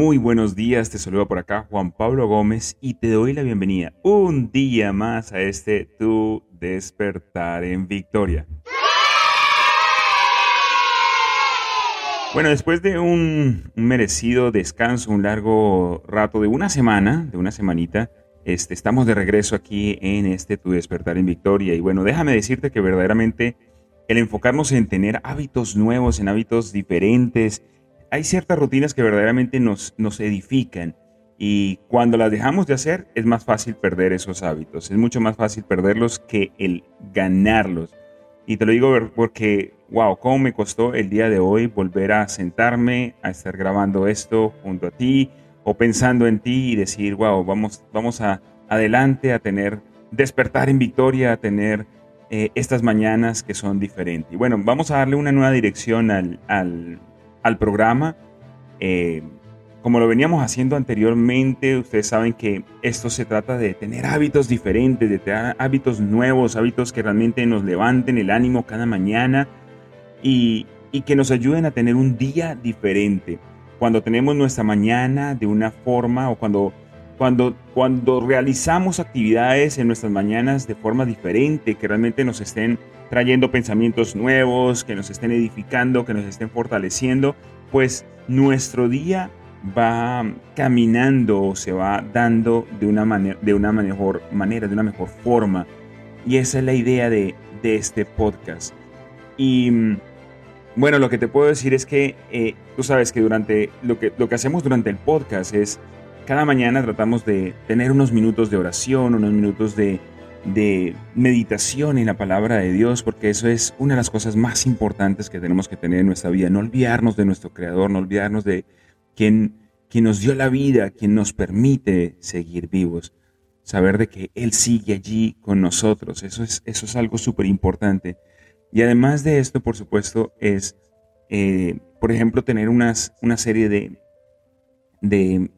Muy buenos días. Te saludo por acá Juan Pablo Gómez y te doy la bienvenida un día más a este Tu despertar en victoria. Bueno, después de un, un merecido descanso, un largo rato de una semana, de una semanita, este, estamos de regreso aquí en este Tu despertar en victoria. Y bueno, déjame decirte que verdaderamente el enfocarnos en tener hábitos nuevos, en hábitos diferentes, hay ciertas rutinas que verdaderamente nos, nos edifican y cuando las dejamos de hacer es más fácil perder esos hábitos. Es mucho más fácil perderlos que el ganarlos. Y te lo digo porque, wow, cómo me costó el día de hoy volver a sentarme, a estar grabando esto junto a ti o pensando en ti y decir, wow, vamos, vamos a, adelante a tener, despertar en victoria, a tener eh, estas mañanas que son diferentes. Y bueno, vamos a darle una nueva dirección al, al al programa. Eh, como lo veníamos haciendo anteriormente, ustedes saben que esto se trata de tener hábitos diferentes, de tener hábitos nuevos, hábitos que realmente nos levanten el ánimo cada mañana y, y que nos ayuden a tener un día diferente. Cuando tenemos nuestra mañana de una forma o cuando, cuando, cuando realizamos actividades en nuestras mañanas de forma diferente, que realmente nos estén trayendo pensamientos nuevos, que nos estén edificando, que nos estén fortaleciendo, pues nuestro día va caminando o se va dando de una, manera, de una mejor manera, de una mejor forma. Y esa es la idea de, de este podcast. Y bueno, lo que te puedo decir es que eh, tú sabes que durante lo que, lo que hacemos durante el podcast es cada mañana tratamos de tener unos minutos de oración, unos minutos de, de meditación en la palabra de Dios, porque eso es una de las cosas más importantes que tenemos que tener en nuestra vida. No olvidarnos de nuestro Creador, no olvidarnos de quien, nos dio la vida, quien nos permite seguir vivos. Saber de que Él sigue allí con nosotros. Eso es, eso es algo súper importante. Y además de esto, por supuesto, es, eh, por ejemplo, tener unas, una serie de, de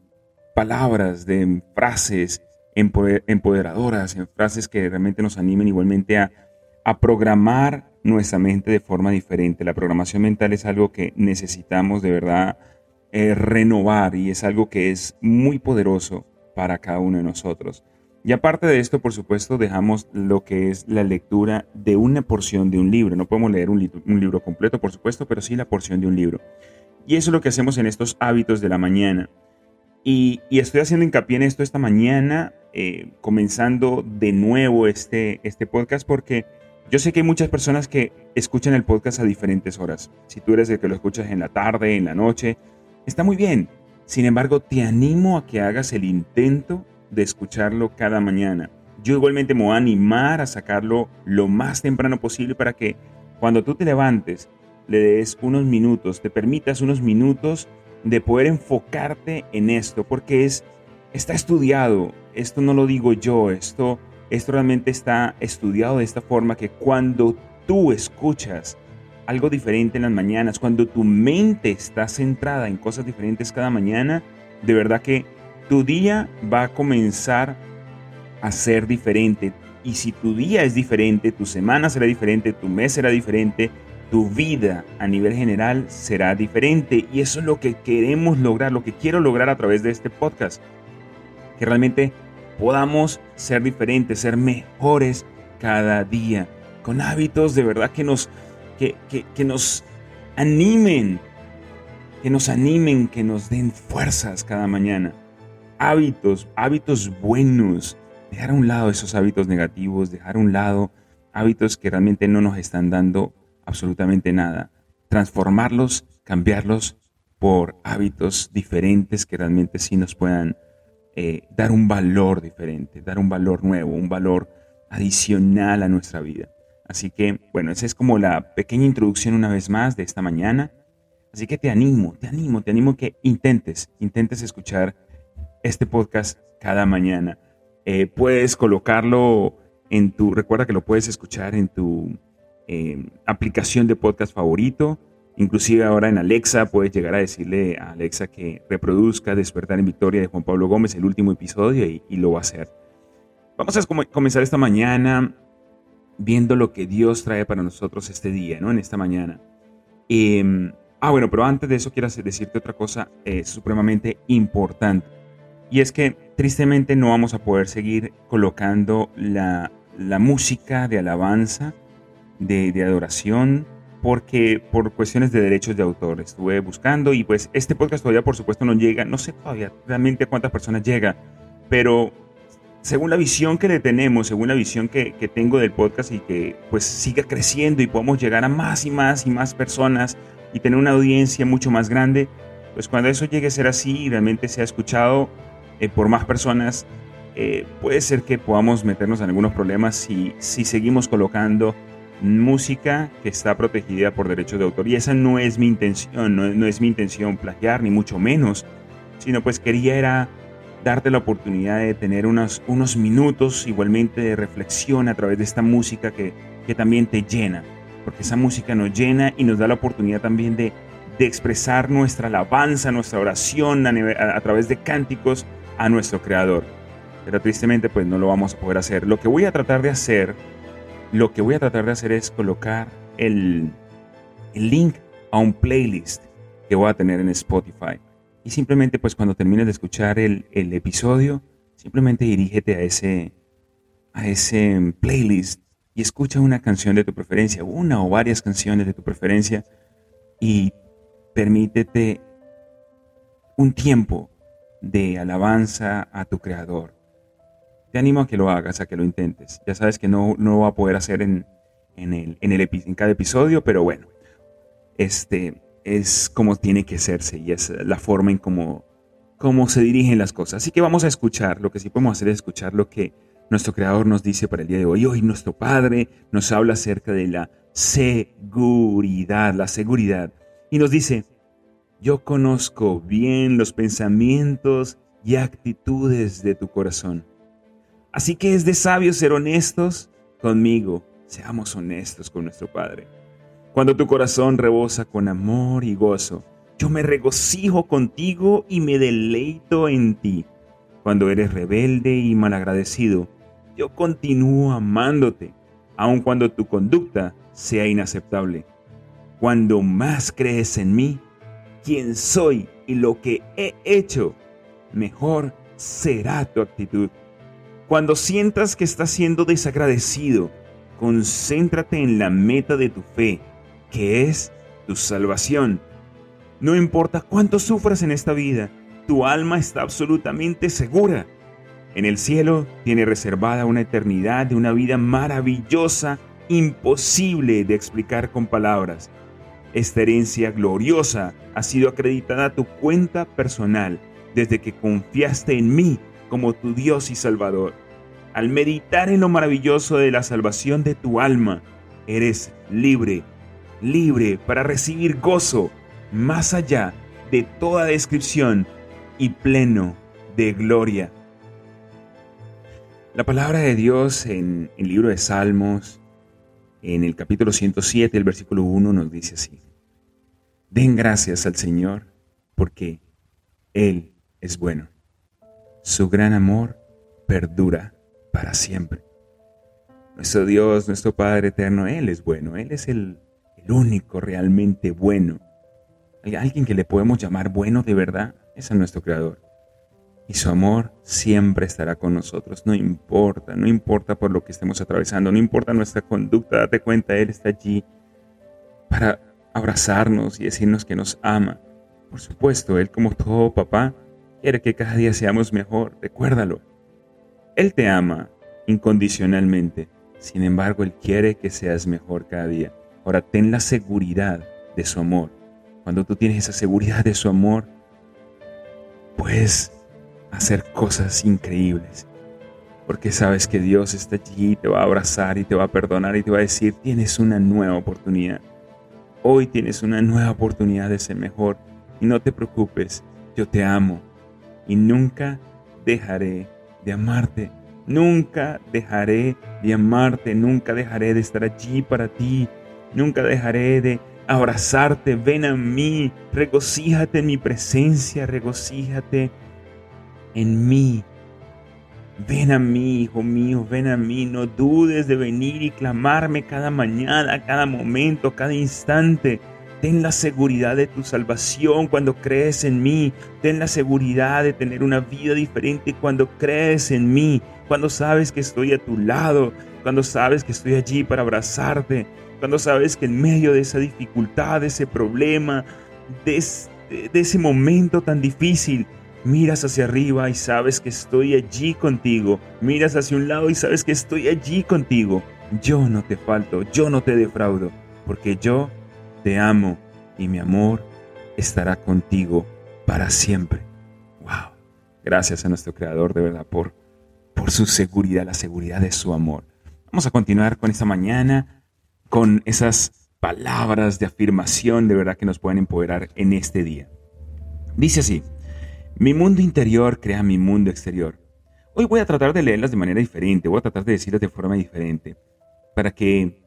palabras, de frases, empoderadoras, en frases que realmente nos animen igualmente a, a programar nuestra mente de forma diferente. La programación mental es algo que necesitamos de verdad eh, renovar y es algo que es muy poderoso para cada uno de nosotros. Y aparte de esto, por supuesto, dejamos lo que es la lectura de una porción de un libro. No podemos leer un, libro completo, por supuesto, pero sí la porción de un libro. Y eso es lo que hacemos en estos hábitos de la mañana. Y, estoy haciendo hincapié en esto esta mañana eh, comenzando de nuevo este, este podcast porque yo sé que hay muchas personas que escuchan el podcast a diferentes horas. Si tú eres el que lo escuchas en la tarde, en la noche, está muy bien. Sin embargo, te animo a que hagas el intento de escucharlo cada mañana. Yo igualmente me voy a animar a sacarlo lo más temprano posible para que cuando tú te levantes le des unos minutos, te permitas unos minutos de poder enfocarte en esto, porque es está estudiado, esto no lo digo yo, esto, esto realmente está estudiado de esta forma que cuando tú escuchas algo diferente en las mañanas, cuando tu mente está centrada en cosas diferentes cada mañana, de verdad que tu día va a comenzar a ser diferente. Y si tu día es diferente, tu semana será diferente, tu mes será diferente, tu vida a nivel general será diferente. Y eso es lo que queremos lograr, lo que quiero lograr a través de este podcast que realmente podamos ser diferentes, ser mejores cada día, con hábitos de verdad que nos, que, que, nos animen, que nos animen, que nos den fuerzas cada mañana. Hábitos, hábitos buenos, dejar a un lado esos hábitos negativos, dejar a un lado hábitos que realmente no nos están dando absolutamente nada. Transformarlos, cambiarlos por hábitos diferentes que realmente sí nos puedan eh, dar un valor diferente, dar un valor nuevo, un valor adicional a nuestra vida. Así que, bueno, esa es como la pequeña introducción una vez más de esta mañana. Así que te animo, te animo, te animo que intentes, intentes escuchar este podcast cada mañana. Eh, puedes colocarlo en tu, recuerda que lo puedes escuchar en tu eh, aplicación de podcast favorito. Inclusive ahora en Alexa puedes llegar a decirle a Alexa que reproduzca Despertar en Victoria de Juan Pablo Gómez, el último episodio, y, lo va a hacer. Vamos a comenzar esta mañana viendo lo que Dios trae para nosotros este día, ¿no? En esta mañana. Em, ah, bueno, pero antes de eso quiero decirte otra cosa eh, supremamente importante. Y es que tristemente no vamos a poder seguir colocando la, música de alabanza, de, adoración, porque por cuestiones de derechos de autor estuve buscando y pues este podcast todavía por supuesto no llega, no sé todavía realmente cuántas personas llega, pero según la visión que le tenemos, según la visión que, que, tengo del podcast y que pues siga creciendo y podamos llegar a más y más y más personas y tener una audiencia mucho más grande, pues cuando eso llegue a ser así y realmente sea escuchado eh, por más personas, eh, puede ser que podamos meternos en algunos problemas si, si seguimos colocando música que está protegida por derechos de autor. Y esa no es mi intención, no, no es mi intención plagiar, ni mucho menos, sino pues quería era darte la oportunidad de tener unos, unos minutos igualmente de reflexión a través de esta música que, que también te llena, porque esa música nos llena y nos da la oportunidad también de, de expresar nuestra alabanza, nuestra oración a, a, a, través de cánticos a nuestro Creador. Pero tristemente pues no lo vamos a poder hacer. Lo que voy a tratar de hacer, lo que voy a tratar de hacer es colocar el, el link a un playlist que voy a tener en Spotify y simplemente pues cuando termines de escuchar el, el episodio, simplemente dirígete a ese, a ese playlist y escucha una canción de tu preferencia, una o varias canciones de tu preferencia y permítete un tiempo de alabanza a tu creador. Te animo a que lo hagas, a que lo intentes. Ya sabes que no, no va a poder hacer en, en, el, en, el, en cada episodio, pero bueno, este, es como tiene que hacerse y es la forma en cómo, cómo se dirigen las cosas. Así que vamos a escuchar, lo que sí podemos hacer es escuchar lo que nuestro Creador nos dice para el día de hoy. Hoy nuestro Padre nos habla acerca de la seguridad, la seguridad. Y nos dice, yo conozco bien los pensamientos y actitudes de tu corazón. Así que es de sabios ser honestos conmigo. Seamos honestos con nuestro Padre. Cuando tu corazón rebosa con amor y gozo, yo me regocijo contigo y me deleito en ti. Cuando eres rebelde y malagradecido, yo continúo amándote, aun cuando tu conducta sea inaceptable. Cuando más crees en mí, quien soy y lo que he hecho, mejor será tu actitud. Cuando sientas que estás siendo desagradecido, concéntrate en la meta de tu fe que es tu salvación. No importa cuánto sufras en esta vida, tu alma está absolutamente segura. En el cielo tiene reservada una eternidad de una vida maravillosa, imposible de explicar con palabras. Esta herencia gloriosa ha sido acreditada a tu cuenta personal desde que confiaste en mí como tu Dios y Salvador. Al meditar en lo maravilloso de la salvación de tu alma, eres libre libre para recibir gozo más allá de toda descripción y pleno de gloria. La palabra de Dios en el libro de Salmos, en el capítulo 107, el versículo 1, nos dice así. Den gracias al Señor porque Él es bueno. Su gran amor perdura para siempre. Nuestro Dios, nuestro Padre eterno, Él es bueno. Él es el único realmente bueno. Alguien que le podemos llamar bueno de verdad es a nuestro Creador. Y su amor siempre estará con nosotros, no importa, no importa por lo que estemos atravesando, no importa nuestra conducta, date cuenta, Él está allí para abrazarnos y decirnos que nos ama. Por supuesto, Él como todo papá quiere que cada día seamos mejor, recuérdalo. Él te ama incondicionalmente, sin embargo, Él quiere que seas mejor cada día. Ahora ten la seguridad de su amor. Cuando tú tienes esa seguridad de su amor, puedes hacer cosas increíbles. Porque sabes que Dios está allí, te va a abrazar y te va a perdonar y te va a decir, tienes una nueva oportunidad. Hoy tienes una nueva oportunidad de ser mejor y no te preocupes, yo te amo y nunca dejaré de amarte. Nunca dejaré de amarte, nunca dejaré de estar allí para ti, nunca dejaré de abrazarte. Ven a mí, regocíjate en mi presencia, regocíjate en mí. Ven a mí, hijo mío, ven a mí, no dudes de venir y clamarme cada mañana, cada momento, cada instante. Ten la seguridad de tu salvación cuando crees en mí. Ten la seguridad de tener una vida diferente cuando crees en mí. Cuando sabes que estoy a tu lado. Cuando sabes que estoy allí para abrazarte. Cuando sabes que en medio de esa dificultad, de ese problema, de, ese momento tan difícil, miras hacia arriba y sabes que estoy allí contigo. Miras hacia un lado y sabes que estoy allí contigo. Yo no te falto, yo no te defraudo, porque yo te amo y mi amor estará contigo para siempre. Wow. Gracias a nuestro Creador de verdad por, por su seguridad, la seguridad de su amor. Vamos a continuar con esta mañana, con esas palabras de afirmación de verdad que nos pueden empoderar en este día. Dice así, mi mundo interior crea mi mundo exterior. Hoy voy a tratar de leerlas de manera diferente, voy a tratar de decirlas de forma diferente, para que,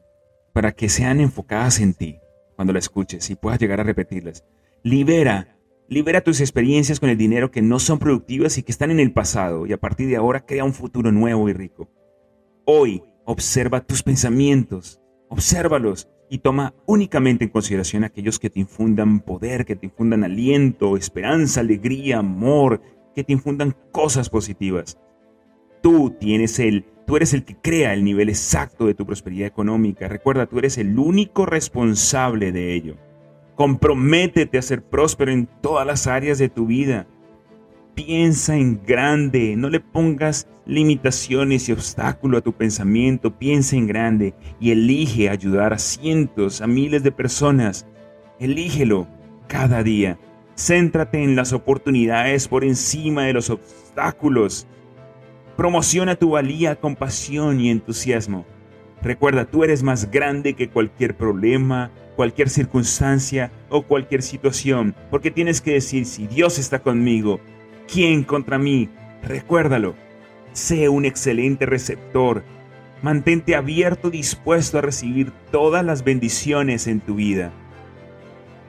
para que sean enfocadas en ti, cuando la escuches y puedas llegar a repetirlas. Libera, libera tus experiencias con el dinero que no son productivas y que están en el pasado y a partir de ahora crea un futuro nuevo y rico. Hoy observa tus pensamientos, obsérvalos y toma únicamente en consideración aquellos que te infundan poder, que te infundan aliento, esperanza, alegría, amor, que te infundan cosas positivas. Tú tienes el Tú eres el que crea el nivel exacto de tu prosperidad económica. Recuerda, tú eres el único responsable de ello. Comprométete a ser próspero en todas las áreas de tu vida. Piensa en grande, no le pongas limitaciones y obstáculos a tu pensamiento. Piensa en grande y elige ayudar a cientos, a miles de personas. Elígelo cada día. Céntrate en las oportunidades por encima de los obstáculos. Promociona tu valía con pasión y entusiasmo. Recuerda, tú eres más grande que cualquier problema, cualquier circunstancia o cualquier situación, porque tienes que decir, si Dios está conmigo, ¿quién contra mí? Recuérdalo. Sé un excelente receptor. Mantente abierto, dispuesto a recibir todas las bendiciones en tu vida.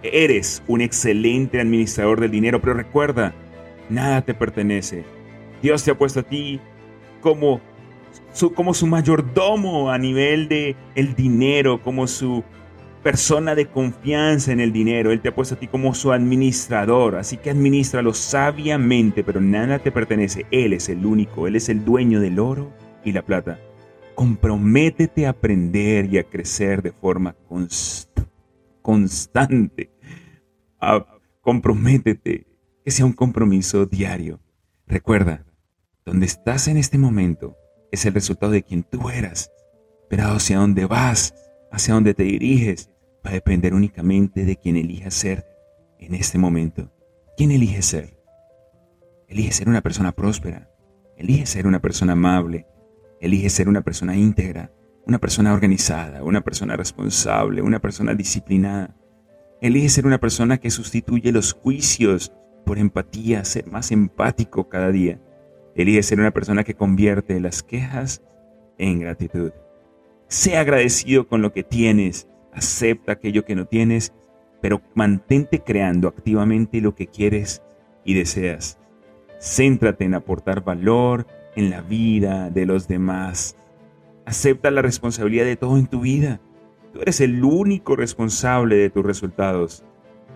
Eres un excelente administrador del dinero, pero recuerda, nada te pertenece. Dios te ha puesto a ti como su, como su mayordomo a nivel de el dinero, como su persona de confianza en el dinero. Él te ha puesto a ti como su administrador, así que administralo sabiamente, pero nada te pertenece. Él es el único, Él es el dueño del oro y la plata. Comprométete a aprender y a crecer de forma constante. comprométete, que sea un compromiso diario. Recuerda, donde estás en este momento es el resultado de quien tú eras, pero hacia dónde vas, hacia dónde te diriges, va a depender únicamente de quien elijas ser en este momento. ¿Quién elige ser? Elige ser una persona próspera, elige ser una persona amable, elige ser una persona íntegra, una persona organizada, una persona responsable, una persona disciplinada. Elige ser una persona que sustituye los juicios por empatía, ser más empático cada día. Elige ser una persona que convierte las quejas en gratitud. Sé agradecido con lo que tienes, acepta aquello que no tienes, pero mantente creando activamente lo que quieres y deseas. Céntrate en aportar valor en la vida de los demás. Acepta la responsabilidad de todo en tu vida. Tú eres el único responsable de tus resultados.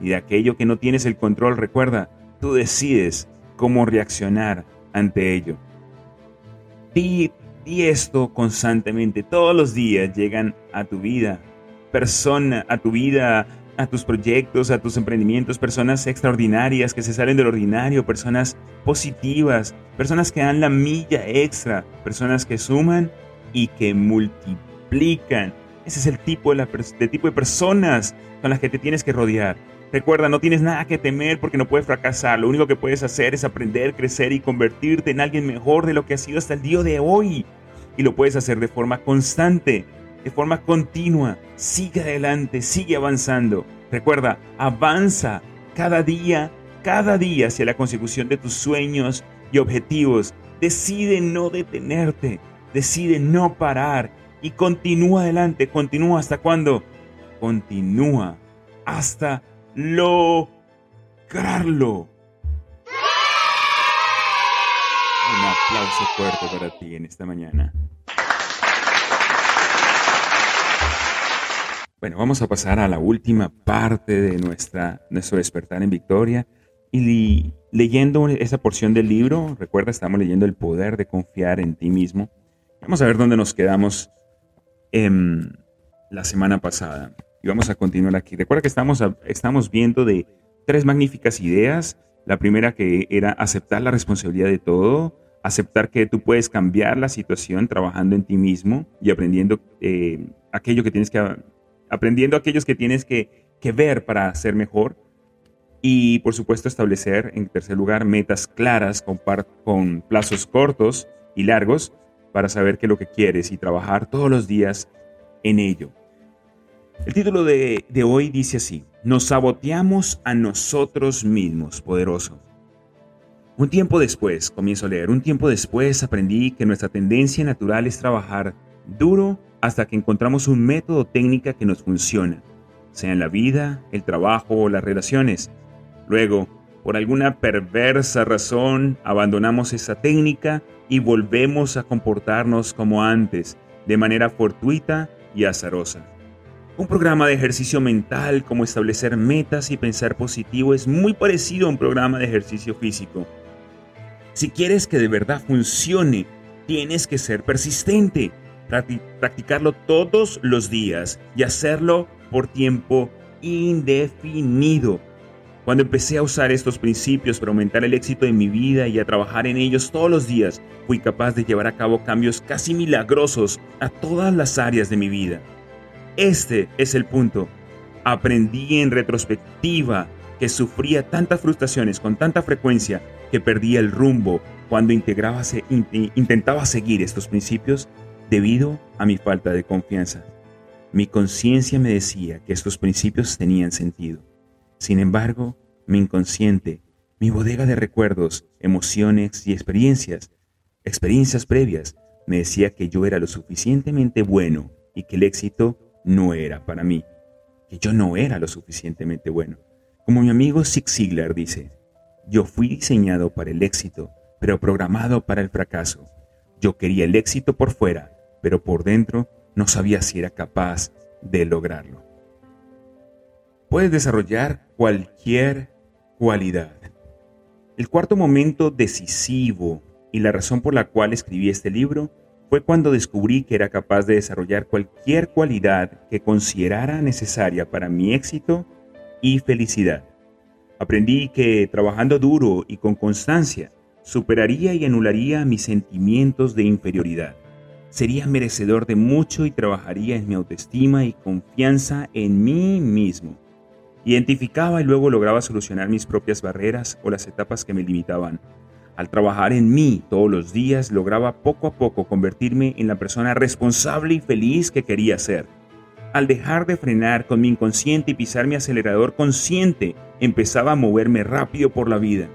Y de aquello que no tienes el control, recuerda, tú decides cómo reaccionar ante ello. Di, esto constantemente, todos los días llegan a tu vida, persona, a tu vida, a tus proyectos, a tus emprendimientos, personas extraordinarias que se salen del ordinario, personas positivas, personas que dan la milla extra, personas que suman y que multiplican. Ese es el tipo de, de tipo de personas con las que te tienes que rodear. Recuerda, no tienes nada que temer porque no puedes fracasar. Lo único que puedes hacer es aprender, crecer y convertirte en alguien mejor de lo que has sido hasta el día de hoy. Y lo puedes hacer de forma constante. de forma continua. Sigue adelante, sigue avanzando. Recuerda, avanza cada día, cada día hacia la consecución de tus sueños y objetivos. Decide no detenerte, decide no parar y continúa adelante, continúa hasta cuándo? Continúa hasta lograrlo. Un aplauso fuerte para ti en esta mañana. Bueno, vamos a pasar a la última parte de nuestra, nuestro despertar en victoria. Y leyendo esa porción del libro, recuerda, estamos leyendo El poder de confiar en ti mismo. Vamos a ver dónde nos quedamos en la semana pasada. Y vamos a continuar aquí. Recuerda que estamos, estamos viendo de tres magníficas ideas. La primera que era aceptar la responsabilidad de todo, aceptar que tú puedes cambiar la situación trabajando en ti mismo y aprendiendo eh, aquello que tienes que aprendiendo aquellos que tienes que, ver para ser mejor. Y por supuesto establecer, en tercer lugar, metas claras con, con plazos cortos y largos para saber qué es lo que quieres y trabajar todos los días en ello. El título de, hoy dice así, nos saboteamos a nosotros mismos, poderoso. Un tiempo después, comienzo a leer, un tiempo después aprendí que nuestra tendencia natural es trabajar duro hasta que encontramos un método técnica que nos funciona, sea en la vida, el trabajo o las relaciones. Luego, por alguna perversa razón, abandonamos esa técnica y volvemos a comportarnos como antes, de manera fortuita y azarosa. Un programa de ejercicio mental como establecer metas y pensar positivo es muy parecido a un programa de ejercicio físico. Si quieres que de verdad funcione, tienes que ser persistente practicarlo todos los días y hacerlo por tiempo indefinido. Cuando empecé a usar estos principios para aumentar el éxito de mi vida y a trabajar en ellos todos los días, fui capaz de llevar a cabo cambios casi milagrosos a todas las áreas de mi vida. Este es el punto. Aprendí en retrospectiva que sufría tantas frustraciones con tanta frecuencia que perdía el rumbo cuando intentaba seguir estos principios debido a mi falta de confianza. Mi conciencia me decía que estos principios tenían sentido. Sin embargo, mi inconsciente, mi bodega de recuerdos, emociones y experiencias, experiencias previas, me decía que yo era lo suficientemente bueno y que el éxito no era para mí, que yo no era lo suficientemente bueno. Como mi amigo Zig Ziglar dice, yo fui diseñado para el éxito, pero programado para el fracaso. Yo quería el éxito por fuera, pero por dentro no sabía si era capaz de lograrlo. Puedes desarrollar cualquier cualidad. El cuarto momento decisivo y la razón por la cual escribí este libro fue cuando descubrí que era capaz de desarrollar cualquier cualidad que considerara necesaria para mi éxito y felicidad. Aprendí que trabajando duro y con constancia superaría y anularía mis sentimientos de inferioridad sería merecedor de mucho y trabajaría en mi autoestima y confianza en mí mismo. Identificaba y luego lograba solucionar mis propias barreras o las etapas que me limitaban. Al trabajar en mí todos los días lograba poco a poco convertirme en la persona responsable y feliz que quería ser. Al dejar de frenar con mi inconsciente y pisar mi acelerador consciente, empezaba a moverme rápido por la vida.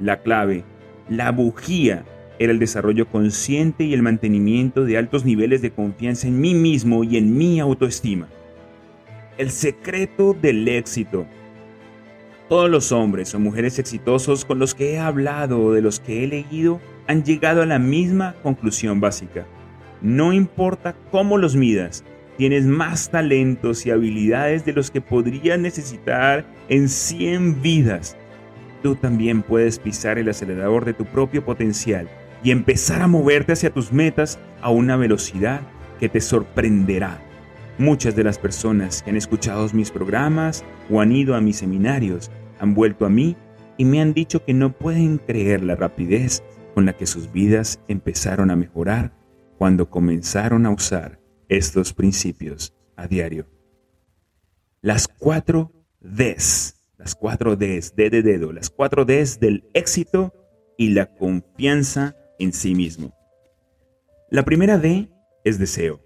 La clave, la bujía era el desarrollo consciente y el mantenimiento de altos niveles de confianza en mí mismo y en mi autoestima. El secreto del éxito. Todos los hombres o mujeres exitosos con los que he hablado o de los que he leído han llegado a la misma conclusión básica. No importa cómo los midas, tienes más talentos y habilidades de los que podrías necesitar en 100 vidas. Tú también puedes pisar el acelerador de tu propio potencial y empezar a moverte hacia tus metas a una velocidad que te sorprenderá. Muchas de las personas que han escuchado mis programas o han ido a mis seminarios han vuelto a mí y me han dicho que no pueden creer la rapidez con la que sus vidas empezaron a mejorar cuando comenzaron a usar estos principios a diario. Las cuatro Ds, las cuatro Ds, D de dedo, las cuatro Ds del éxito y la confianza en sí mismo. La primera D es deseo.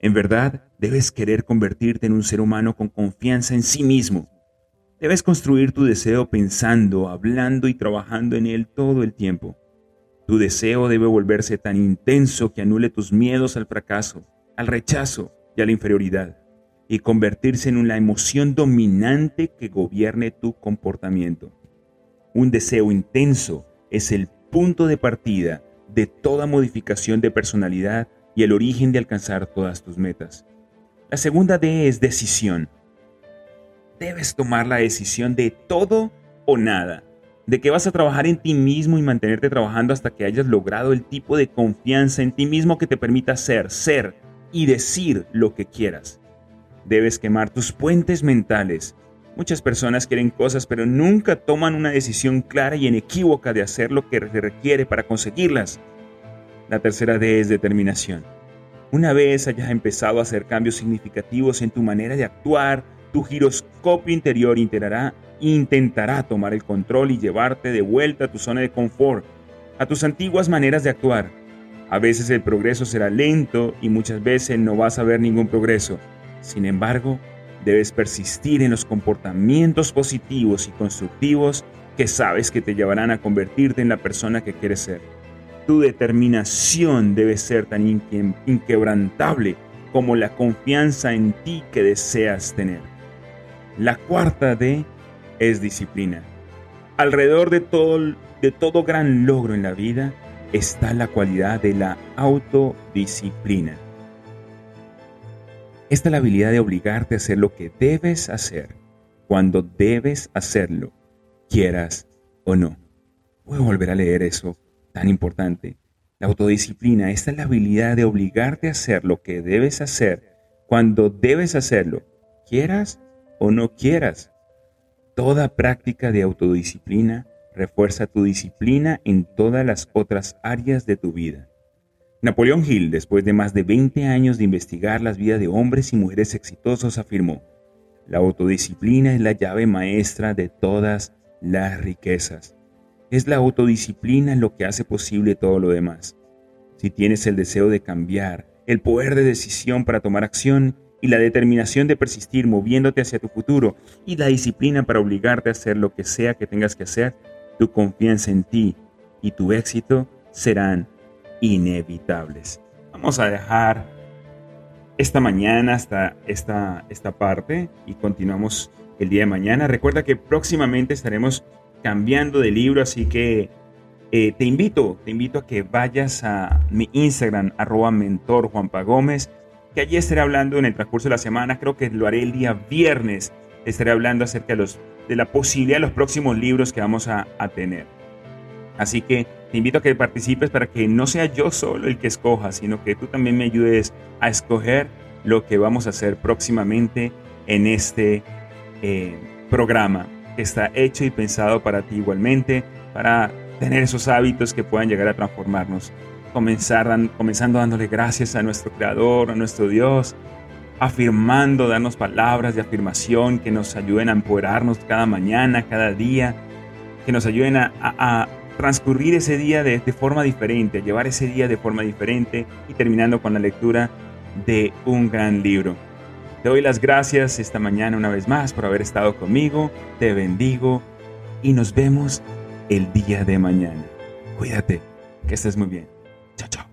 En verdad, debes querer convertirte en un ser humano con confianza en sí mismo. Debes construir tu deseo pensando, hablando y trabajando en él todo el tiempo. Tu deseo debe volverse tan intenso que anule tus miedos al fracaso, al rechazo y a la inferioridad, y convertirse en una emoción dominante que gobierne tu comportamiento. Un deseo intenso es el punto de partida de toda modificación de personalidad y el origen de alcanzar todas tus metas. La segunda D es decisión. Debes tomar la decisión de todo o nada, de que vas a trabajar en ti mismo y mantenerte trabajando hasta que hayas logrado el tipo de confianza en ti mismo que te permita ser, ser y decir lo que quieras. Debes quemar tus puentes mentales Muchas personas quieren cosas pero nunca toman una decisión clara y inequívoca de hacer lo que se requiere para conseguirlas. La tercera D es determinación. Una vez hayas empezado a hacer cambios significativos en tu manera de actuar, tu giroscopio interior intentará, tomar el control y llevarte de vuelta a tu zona de confort, a tus antiguas maneras de actuar. A veces el progreso será lento y muchas veces no vas a ver ningún progreso. Sin embargo, Debes persistir en los comportamientos positivos y constructivos que sabes que te llevarán a convertirte en la persona que quieres ser. Tu determinación debe ser tan inquebrantable como la confianza en ti que deseas tener. La cuarta D es disciplina. Alrededor de todo, de todo gran logro en la vida está la cualidad de la autodisciplina. Esta es la habilidad de obligarte a hacer lo que debes hacer cuando debes hacerlo, quieras o no. Voy a volver a leer eso tan importante. La autodisciplina, esta es la habilidad de obligarte a hacer lo que debes hacer cuando debes hacerlo, quieras o no quieras. Toda práctica de autodisciplina refuerza tu disciplina en todas las otras áreas de tu vida. Napoleón Hill, después de más de 20 años de investigar las vidas de hombres y mujeres exitosos, afirmó, la autodisciplina es la llave maestra de todas las riquezas. Es la autodisciplina lo que hace posible todo lo demás. Si tienes el deseo de cambiar, el poder de decisión para tomar acción y la determinación de persistir moviéndote hacia tu futuro y la disciplina para obligarte a hacer lo que sea que tengas que hacer, tu confianza en ti y tu éxito serán inevitables. Vamos a dejar esta mañana hasta esta, esta parte y continuamos el día de mañana. Recuerda que próximamente estaremos cambiando de libro, así que eh, te invito, te invito a que vayas a mi Instagram, arroba mentor Juanpa Gómez, que allí estaré hablando en el transcurso de la semana, creo que lo haré el día viernes, estaré hablando acerca de, los, la posibilidad de los próximos libros que vamos a, a tener. Así que te invito a que participes para que no sea yo solo el que escoja, sino que tú también me ayudes a escoger lo que vamos a hacer próximamente en este eh, programa que está hecho y pensado para ti igualmente, para tener esos hábitos que puedan llegar a transformarnos. Comenzar, comenzando dándole gracias a nuestro Creador, a nuestro Dios, afirmando, darnos palabras de afirmación que nos ayuden a empoderarnos cada mañana, cada día, que nos ayuden a transcurrir ese día de, forma diferente, llevar ese día de forma diferente y terminando con la lectura de un gran libro. Te doy las gracias esta mañana una vez más por haber estado conmigo, te bendigo y nos vemos el día de mañana. Cuídate, que estés muy bien. Chao, chao.